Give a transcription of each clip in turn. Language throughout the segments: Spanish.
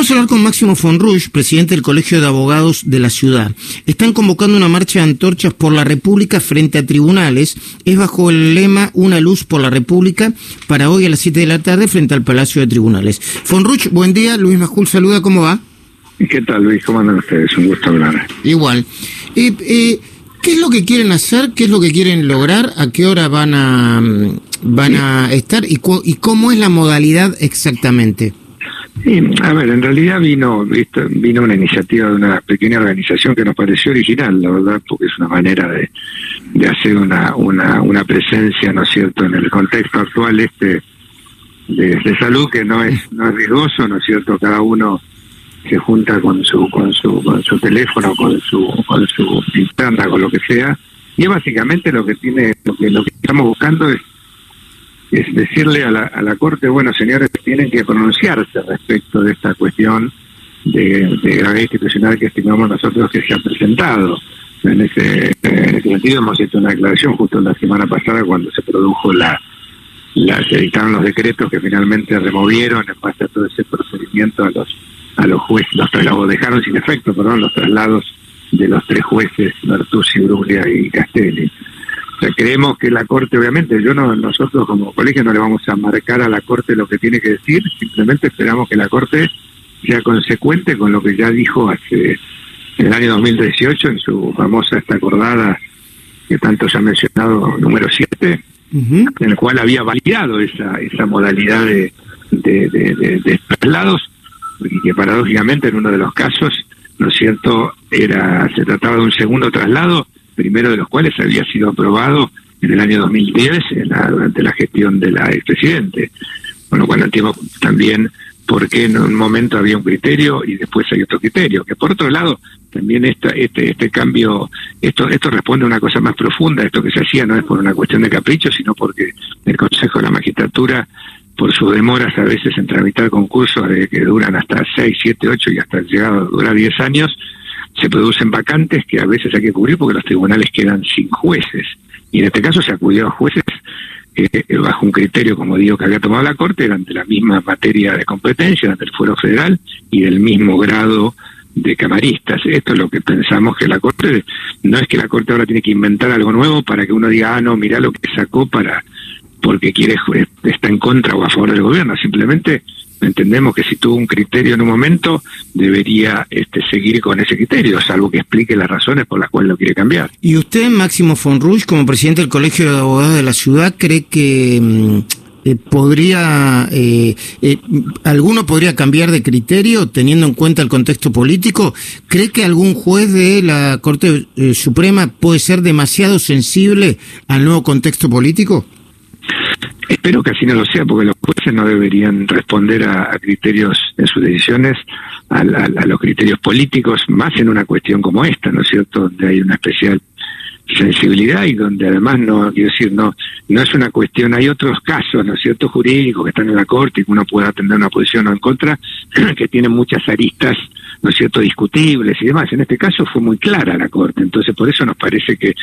Vamos a hablar con Máximo Fonrush, presidente del Colegio de Abogados de la ciudad. Están convocando una marcha de antorchas por la República frente a tribunales. Es bajo el lema Una luz por la República para hoy a las 7 de la tarde frente al Palacio de Tribunales. Fonrush, buen día. Luis Majul saluda. ¿Cómo va? ¿Qué tal, Luis? ¿Cómo andan ustedes? Un gusto hablar. Igual. Eh, eh, ¿Qué es lo que quieren hacer? ¿Qué es lo que quieren lograr? ¿A qué hora van a, mm, van a estar? ¿Y, ¿Y cómo es la modalidad exactamente? Sí, a ver, en realidad vino vino una iniciativa de una pequeña organización que nos pareció original, la verdad, porque es una manera de, de hacer una, una, una presencia, ¿no es cierto?, en el contexto actual este de, salud que no es no es riesgoso, ¿no es cierto? Cada uno se junta con su con su con su teléfono, con su con su interna, con lo que sea, y básicamente lo que tiene lo que lo que estamos buscando es es decirle a la, a la Corte, bueno, señores, tienen que pronunciarse respecto de esta cuestión de, de gravedad institucional que estimamos nosotros que se ha presentado. En ese, sentido hemos hecho una declaración justo la semana pasada cuando se produjo la, la se dictaron los decretos que finalmente removieron en base a todo ese procedimiento a los a los jueces, los traslados, dejaron sin efecto, perdón, los traslados de los tres jueces, Bertuzzi, Bruglia y Castelli creemos que la Corte, obviamente, yo no, nosotros como colegio no le vamos a marcar a la Corte lo que tiene que decir, simplemente esperamos que la Corte sea consecuente con lo que ya dijo hace en el año 2018 en su famosa esta acordada que tanto se ha mencionado número 7, en el cual había validado esa, esa modalidad de, de, de traslados y que paradójicamente en uno de los casos, ¿no es cierto?, era se trataba de un segundo traslado primero de los cuales había sido aprobado en el año 2010 durante la gestión de la expresidente. Bueno, cuando entiendo también por qué en un momento había un criterio y después hay otro criterio. Que por otro lado, también esta, este, este cambio, esto, esto responde a una cosa más profunda. Esto que se hacía no es por una cuestión de capricho, sino porque el Consejo de la Magistratura, por sus demoras a veces en tramitar concursos que duran hasta 6, 7, 8 y hasta llegado a durar 10 años, se producen vacantes que a veces hay que cubrir porque los tribunales quedan sin jueces. Y en este caso se acudió a jueces eh, bajo un criterio, como digo, que había tomado la Corte, eran de la misma materia de competencia, del fuero federal y del mismo grado de camaristas. Esto es lo que pensamos que la Corte, no es que la Corte ahora tiene que inventar algo nuevo para que uno diga, ah, no, mira lo que sacó para porque quiere está en contra o a favor del gobierno, simplemente entendemos que si tuvo un criterio en un momento, debería este, seguir con ese criterio, salvo que explique las razones por las cuales lo quiere cambiar. ¿Y usted, Máximo Fonruch, como presidente del Colegio de Abogados de la Ciudad, cree que mm, eh, podría, eh, eh, alguno podría cambiar de criterio teniendo en cuenta el contexto político? ¿Cree que algún juez de la Corte Suprema puede ser demasiado sensible al nuevo contexto político? Espero que así no lo sea, porque los jueces no deberían responder a, criterios en sus decisiones, a, los criterios políticos, más en una cuestión como esta, ¿no es cierto?, donde hay una especial sensibilidad y donde además no, quiero decir, no, no es una cuestión, hay otros casos, ¿no es cierto?, jurídicos que están en la Corte y que uno pueda atender una posición o en contra, que tienen muchas aristas ¿no es cierto?, discutibles y demás. En este caso fue muy clara la Corte, entonces por eso nos parece que,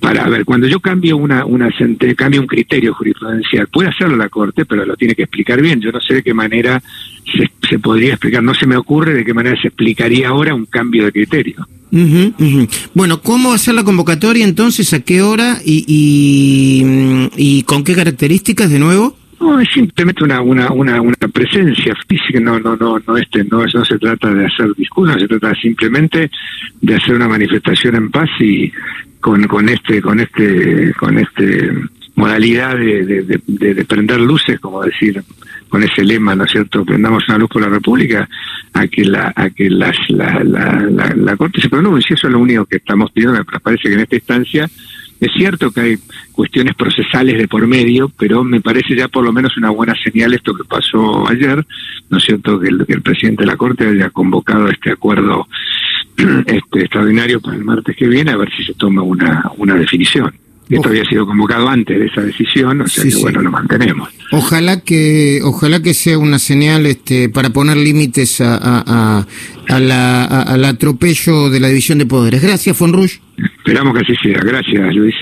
para ver, cuando yo cambio una, una cambio un criterio jurisprudencial, puede hacerlo la Corte, pero lo tiene que explicar bien. Yo no sé de qué manera se, se podría explicar, no se me ocurre de qué manera se explicaría ahora un cambio de criterio. Bueno, ¿cómo va a ser la convocatoria entonces? ¿A qué hora? ¿Y, y, y con qué características de nuevo? No, es simplemente una, una, una, una presencia física, no, no, no, no, este, no, no se trata de hacer discursos, se trata simplemente de hacer una manifestación en paz y con, con este, con este, con este modalidad de, de, de, prender luces, como decir, con ese lema, ¿no es cierto? Prendamos una luz por la República, a que la, a que la, la, la, la Corte se pronuncie, eso es lo único que estamos pidiendo, me parece que en esta instancia es cierto que hay cuestiones procesales de por medio, pero me parece ya por lo menos una buena señal esto que pasó ayer, ¿no es cierto? Que el, que el presidente de la Corte haya convocado este acuerdo este extraordinario para el martes que viene, a ver si se toma una, una definición. Esto había sido convocado antes de esa decisión, o sea que bueno, lo mantenemos. Ojalá que, ojalá que sea una señal este, para poner límites a, a, a, la, al atropello de la división de poderes. Gracias, Fonrush. Esperamos que así sea. Gracias, Luis.